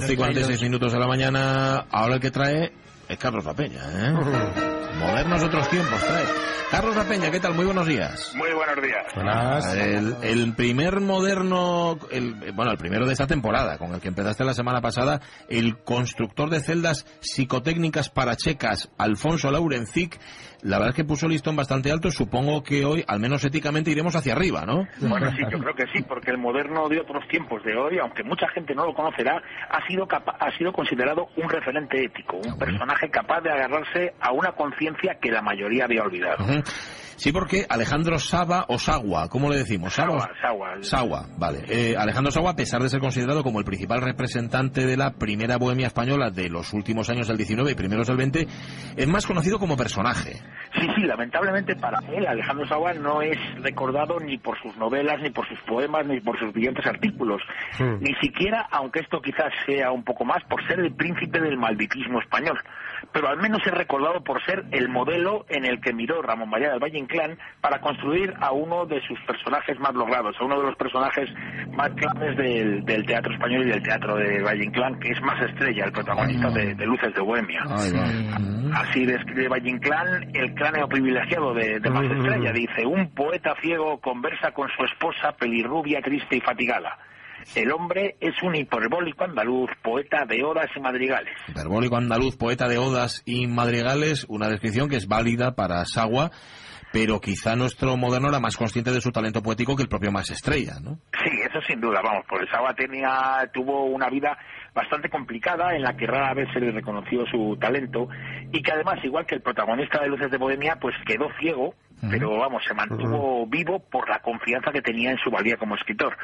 12 y 46 minutos de la mañana. Ahora el que trae es Carlos La Peña, ¿eh? Modernos otros tiempos trae. Carlos La Peña, ¿qué tal? Muy buenos días. Muy buenos días. Buenas. El, el primer moderno, el, bueno, el primero de esta temporada, con el que empezaste la semana pasada, el constructor de celdas psicotécnicas para checas, Alfonso Laurencic, la verdad es que puso el listón bastante alto. Supongo que hoy, al menos éticamente, iremos hacia arriba, ¿no? Bueno, sí, yo creo que sí, porque el moderno de otros tiempos de hoy, aunque mucha gente no lo conocerá, ha sido, capa- ha sido considerado un referente ético, un personaje capaz de agarrarse a una conciencia que la mayoría había olvidado. Sí, porque Alejandro Saba o Sagua, ¿cómo le decimos? Saba Sagua. Sagua, vale. Eh, Alejandro Sagua, a pesar de ser considerado como el principal representante de la primera bohemia española de los últimos años del 19 y primeros del 20, es más conocido como personaje. Sí, sí, lamentablemente para él, Alejandro Sagua no es recordado ni por sus novelas, ni por sus poemas, ni por sus brillantes artículos. Ni siquiera, aunque esto quizás sea un poco más, por ser el príncipe del malditismo español. Pero al menos es recordado por ser el modelo en el que miró Ramón María del Valle Inclán para construir a uno de sus personajes más logrados, a uno de los personajes más claves del, del teatro español y del teatro de Valle Inclán, que es más estrella, el protagonista de, de Luces de Bohemia. Así describe Valle Inclán el cráneo privilegiado de, de Más Estrella. Dice, un poeta ciego conversa con su esposa pelirrubia, triste y fatigada. El hombre es un hiperbólico andaluz, poeta de odas y madrigales. Hiperbólico andaluz, poeta de odas y madrigales, una descripción que es válida para Sagua, pero quizá nuestro moderno era más consciente de su talento poético que el propio Más Estrella, ¿no? Sí, eso sin duda, vamos, porque Sagua tenía, tuvo una vida bastante complicada en la que rara vez se le reconoció su talento y que además, igual que el protagonista de Luces de Bohemia, pues quedó ciego, pero vamos, se mantuvo vivo por la confianza que tenía en su valía como escritor.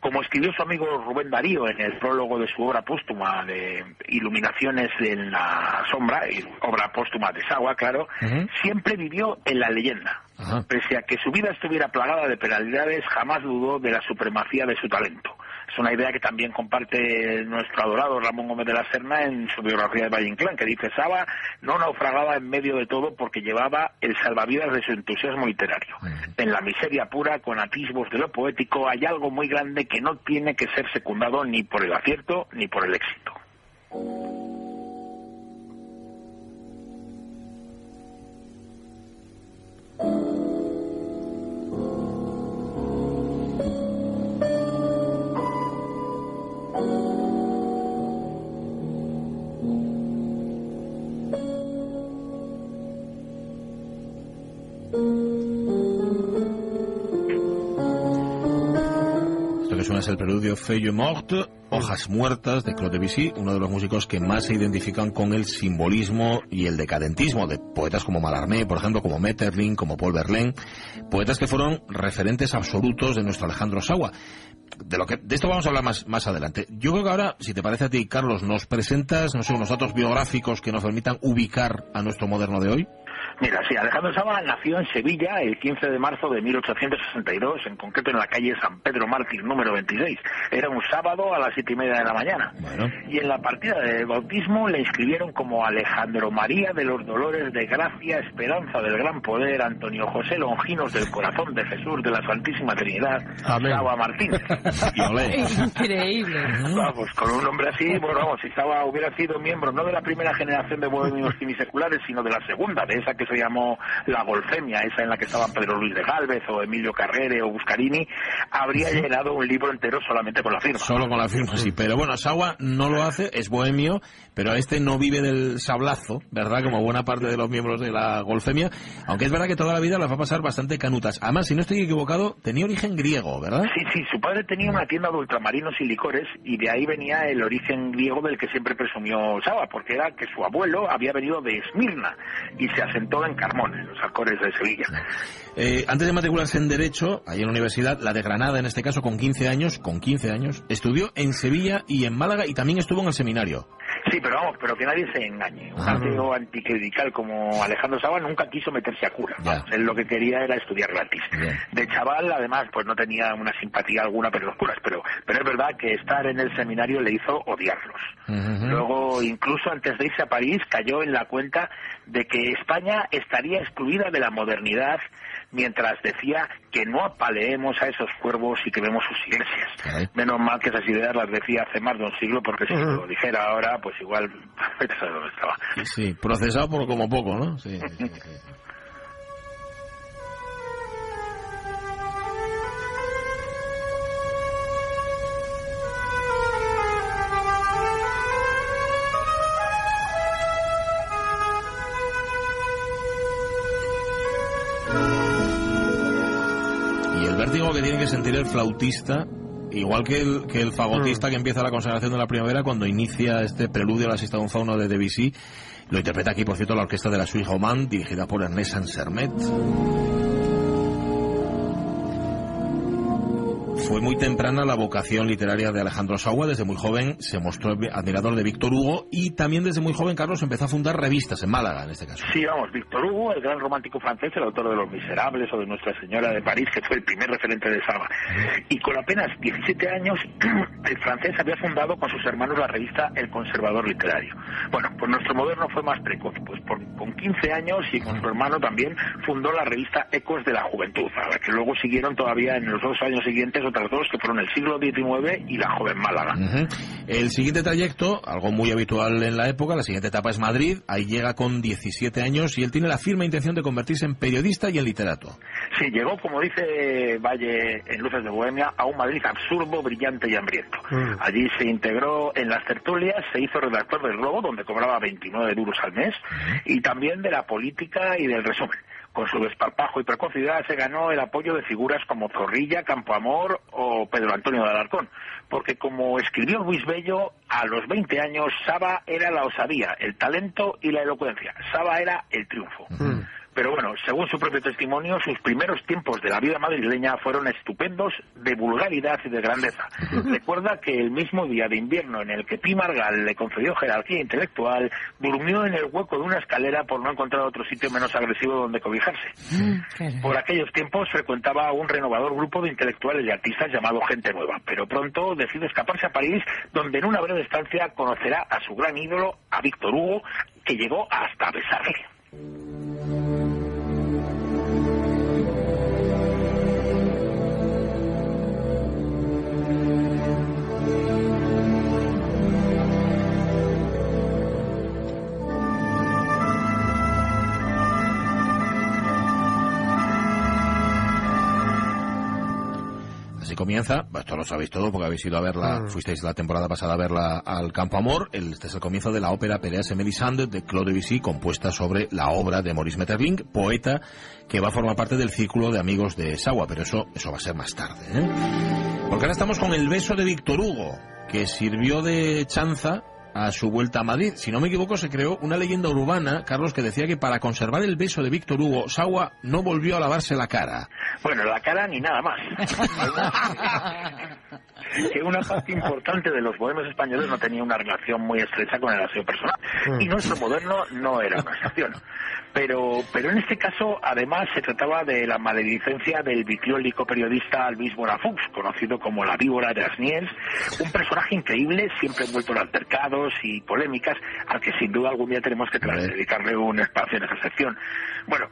Como escribió su amigo Rubén Darío en el prólogo de su obra póstuma de Iluminaciones en la sombra, obra póstuma de Sagua, claro, siempre vivió en la leyenda. Pese a que su vida estuviera plagada de penalidades, jamás dudó de la supremacía de su talento. Es una idea que también comparte nuestro adorado Ramón Gómez de la Serna en su biografía de Valle Inclán, que dice Saba no naufragaba en medio de todo porque llevaba el salvavidas de su entusiasmo literario. En la miseria pura, con atisbos de lo poético, hay algo muy grande que no tiene que ser secundado ni por el acierto ni por el éxito. Es el preludio Feuille Morte, Hojas Muertas, de Claude Debussy, uno de los músicos que más se identifican con el simbolismo y el decadentismo de poetas como Mallarmé, por ejemplo, como Metterlin, como Paul Verlaine, poetas que fueron referentes absolutos de nuestro Alejandro Sagua. De, lo que, de esto vamos a hablar más, más adelante. Yo creo que ahora, si te parece a ti, Carlos, nos presentas, no sé, unos datos biográficos que nos permitan ubicar a nuestro moderno de hoy. Mira, sí, Alejandro Saba nació en Sevilla el 15 de marzo de 1862, en concreto en la calle San Pedro Mártir número 26. Era un sábado a las siete y media de la mañana. Bueno. Y en la partida de bautismo le inscribieron como Alejandro María de los Dolores de Gracia, Esperanza del Gran Poder, Antonio José Longinos del Corazón de Jesús de la Santísima Trinidad. Saba Martínez. Increíble. Vamos, con un nombre así, bueno, vamos, si Saba hubiera sido miembro no de la primera generación de bohemios semiseculares, sino de la segunda, de esa que se llamó la Golfemia, esa en la que estaban Pedro Luis de Galvez o Emilio Carrere o Buscarini, habría llenado un libro entero solamente con la firma. Solo con la firma, sí. Pero bueno, Sagua no lo hace, es bohemio, pero este no vive del sablazo, ¿verdad? Como buena parte de los miembros de la Golfemia. Aunque es verdad que toda la vida las va a pasar bastante canutas. Además, si no estoy equivocado, tenía origen griego, ¿verdad? Sí, sí, su padre tenía una tienda de ultramarinos y licores y de ahí venía el origen griego del que siempre presumió Saba, porque era que su abuelo había venido de Esmirna y se asentó en Carmón, en los Alcores de Sevilla. Eh, antes de matricularse en Derecho, ahí en la universidad, la de Granada en este caso, con 15 años, con 15 años, estudió en Sevilla y en Málaga y también estuvo en el seminario. Sí, pero vamos, pero que nadie se engañe. Un ateo anticlerical como Alejandro Saba nunca quiso meterse a cura. Él lo que quería era estudiar gratis. De chaval, además, pues no tenía una simpatía alguna por los curas, pero, pero es verdad que estar en el seminario le hizo odiarlos. Luego, incluso antes de irse a París, cayó en la cuenta de que España estaría excluida de la modernidad mientras decía que no apaleemos a esos cuervos y que vemos sus iglesias. Menos mal que esas ideas las decía hace más de un siglo, porque si lo dijera ahora, pues igual, estaba. Sí, procesado por como poco, ¿no? sí. Que tiene que sentir el flautista igual que el, que el fagotista mm. que empieza la consagración de la primavera cuando inicia este preludio a la Sista Fauno de Debussy, lo interpreta aquí, por cierto, la orquesta de la Suisse Romand, dirigida por Ernest Sansermet. Fue muy temprana la vocación literaria de Alejandro Saua. Desde muy joven se mostró admirador de Víctor Hugo y también desde muy joven, Carlos, empezó a fundar revistas en Málaga, en este caso. Sí, vamos, Víctor Hugo, el gran romántico francés, el autor de Los Miserables o de Nuestra Señora de París, que fue el primer referente de Saba. Y con apenas 17 años, el francés había fundado con sus hermanos la revista El Conservador Literario. Bueno, pues nuestro moderno fue más precoz, pues con 15 años y con su hermano también fundó la revista Ecos de la Juventud, a la que luego siguieron todavía en los dos años siguientes otras dos, que fueron el siglo XIX y la joven Málaga. El siguiente trayecto, algo muy habitual en la época, la siguiente etapa es Madrid, ahí llega con 17 años y él tiene la firme intención de convertirse en periodista y en literato. Sí, llegó, como dice Valle en Luces de Bohemia, a un Madrid absurdo, brillante y hambriento. Mm. Allí se integró en las tertulias, se hizo redactor del Globo, donde cobraba 29 duros al mes, y también de la política y del resumen. Con su desparpajo y precocidad se ganó el apoyo de figuras como Zorrilla, Campoamor o Pedro Antonio de Alarcón, porque como escribió Luis Bello, a los 20 años Saba era la osadía, el talento y la elocuencia. Saba era el triunfo. Pero bueno, según su propio testimonio, sus primeros tiempos de la vida madrileña fueron estupendos de vulgaridad y de grandeza. Recuerda que el mismo día de invierno en el que Pi Margal le concedió jerarquía intelectual, durmió en el hueco de una escalera por no encontrar otro sitio menos agresivo donde cobijarse. Mm, por aquellos tiempos frecuentaba un renovador grupo de intelectuales y artistas llamado Gente Nueva, pero pronto decide escaparse a París, donde en una breve estancia conocerá a su gran ídolo, a Víctor Hugo, que llegó hasta besarle. Comienza, esto lo sabéis todo porque habéis ido a verla, mm. fuisteis la temporada pasada a verla al Campo Amor, este es el comienzo de la ópera Peleas en Melisande de Claude Debussy, compuesta sobre la obra de Maurice Metterling, poeta que va a formar parte del círculo de amigos de Sawa, pero eso, eso va a ser más tarde. ¿eh? Porque ahora estamos con el beso de Víctor Hugo, que sirvió de chanza a su vuelta a Madrid. Si no me equivoco, se creó una leyenda urbana, Carlos, que decía que para conservar el beso de Víctor Hugo, Sawa no volvió a lavarse la cara. Bueno, la cara ni nada más. que una parte importante de los bohemios españoles no tenía una relación muy estrecha con el aseo personal. Mm. Y nuestro moderno no era una excepción. Pero, pero en este caso, además, se trataba de la maledicencia del vicliólico periodista Luis Bonafux, conocido como la víbora de Asniels, un personaje increíble, siempre envuelto en altercados y polémicas, al que sin duda algún día tenemos que dedicarle un espacio en esa sección. Bueno,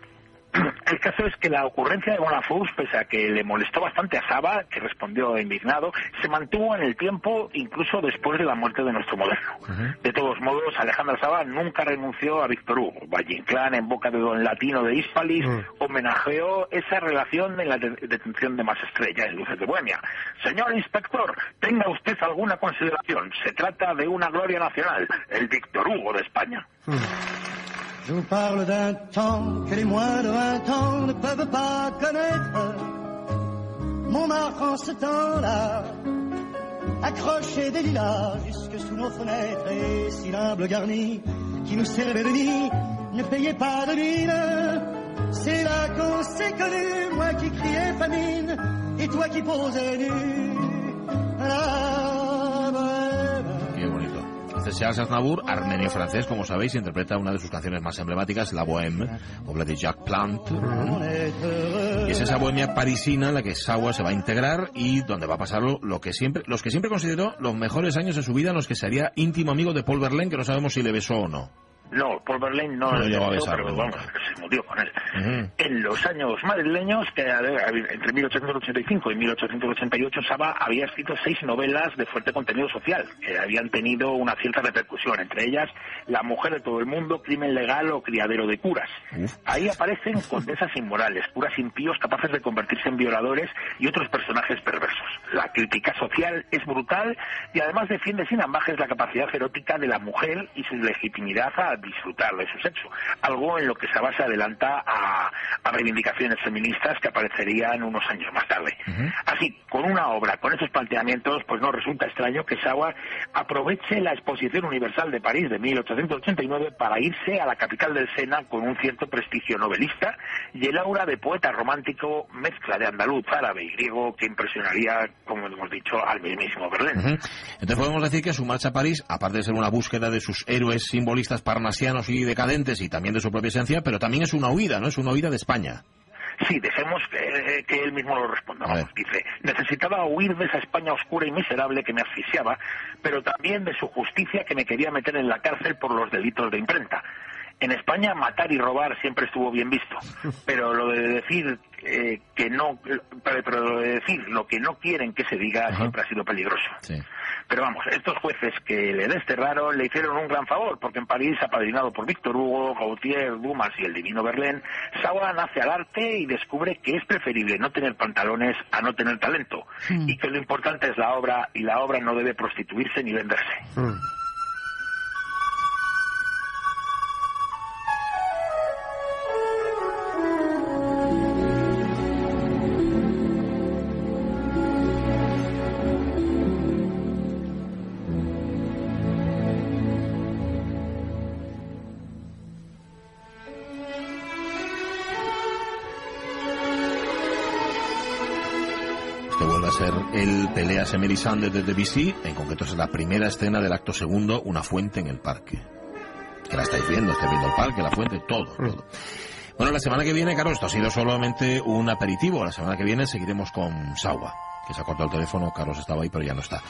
el caso es que la ocurrencia de Bonafous, pese a que le molestó bastante a Saba, que respondió indignado, se mantuvo en el tiempo incluso después de la muerte de nuestro moderno. De todos modos, Alejandro Saba nunca renunció a Víctor Hugo. Valle Inclán, en boca de don latino de Hispalis, homenajeó esa relación en la detención de más estrella en Luces de Bohemia. Señor inspector, tenga usted alguna consideración. Se trata de una gloria nacional, el Víctor Hugo de España. Je vous parle d'un temps que les moins de vingt ans ne peuvent pas connaître. Montmartre en ce temps-là, accroché des lilas jusque sous nos fenêtres et si l'humble garni qui nous servait de nid ne payait pas de mine. C'est là qu'on s'est connus, moi qui criais famine et toi qui posais nu. Charles Aznavour, armenio francés, como sabéis, interpreta una de sus canciones más emblemáticas, La Bohème, obra de Jacques Plant. Y es esa bohemia parisina en la que Sawa se va a integrar y donde va a pasar lo que siempre, los que siempre consideró los mejores años de su vida en los que sería íntimo amigo de Paul Verlaine, que no sabemos si le besó o no. No, Paul Verlaine no, No llegó a pero besarlo vamos, nunca. se murió con él. Ujú. En los años madrileños, que entre 1885 y 1888, Saba había escrito seis novelas de fuerte contenido social, que habían tenido una cierta repercusión, entre ellas La mujer de todo el mundo, Crimen legal o Criadero de curas. Uf. Ahí aparecen condesas inmorales, curas impíos capaces de convertirse en violadores y otros personajes perversos. La crítica social es brutal y además defiende sin ambajes la capacidad erótica de la mujer y su legitimidad a disfrutar de su sexo. Algo en lo que Saba se adelanta a, a reivindicaciones feministas que aparecerían unos años más tarde. Así, con una obra con esos planteamientos, pues no resulta extraño que Sauer aproveche la Exposición Universal de París de 1889 para irse a la capital del Sena con un cierto prestigio novelista y el aura de poeta romántico, mezcla de andaluz, árabe y griego que impresionaría, como hemos dicho, al mismísimo Berlín. Ujú. Entonces podemos decir que su marcha a París, aparte de ser una búsqueda de sus héroes simbolistas y decadentes y también de su propia esencia, pero también es una huida, ¿no? Es una huida de España. Sí, dejemos que, que él mismo lo responda. Vamos, dice, necesitaba huir de esa España oscura y miserable que me asfixiaba, pero también de su justicia que me quería meter en la cárcel por los delitos de imprenta. En España matar y robar siempre estuvo bien visto, pero lo de decir eh, que no, pero, pero lo de decir lo que no quieren que se diga Ajá. siempre ha sido peligroso. Sí. Pero vamos, estos jueces que le desterraron le hicieron un gran favor, porque en París, apadrinado por Víctor Hugo, Gautier, Dumas y el divino Verlaine, Sawa nace al arte y descubre que es preferible no tener pantalones a no tener talento, y que lo importante es la obra, y la obra no debe prostituirse ni venderse. Este vuelve a ser el Peleas Emerisande de Debussy, en concreto es la primera escena del acto segundo, una fuente en el parque. Que la estáis viendo, estáis viendo el parque, la fuente, todo, todo. Bueno, la semana que viene, claro, esto ha sido solamente un aperitivo. La semana que viene seguiremos con Sawa, que se ha cortado el teléfono, Carlos estaba ahí, pero ya no está.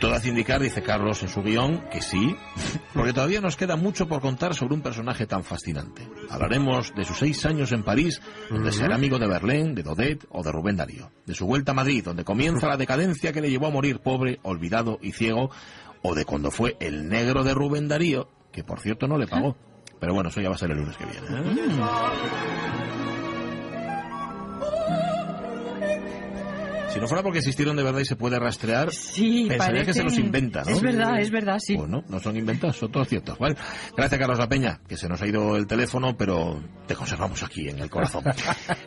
Todo hace indicar, dice Carlos en su guion, que sí, porque todavía nos queda mucho por contar sobre un personaje tan fascinante. Hablaremos de sus seis años en París, donde será amigo de Verlaine, de Daudet o de Rubén Darío. De su vuelta a Madrid, donde comienza la decadencia que le llevó a morir pobre, olvidado y ciego, o de cuando fue el negro de Rubén Darío, que por cierto no le pagó. Pero bueno, eso ya va a ser el lunes que viene. ¿eh? Si no fuera porque existieron de verdad y se puede rastrear, Sí, pensaría que se los inventa, ¿no? Es verdad, es verdad, sí. Pues no, son inventados, son todos ciertos. ¿vale? Gracias, Carlos La Peña, que se nos ha ido el teléfono, pero te conservamos aquí en el corazón.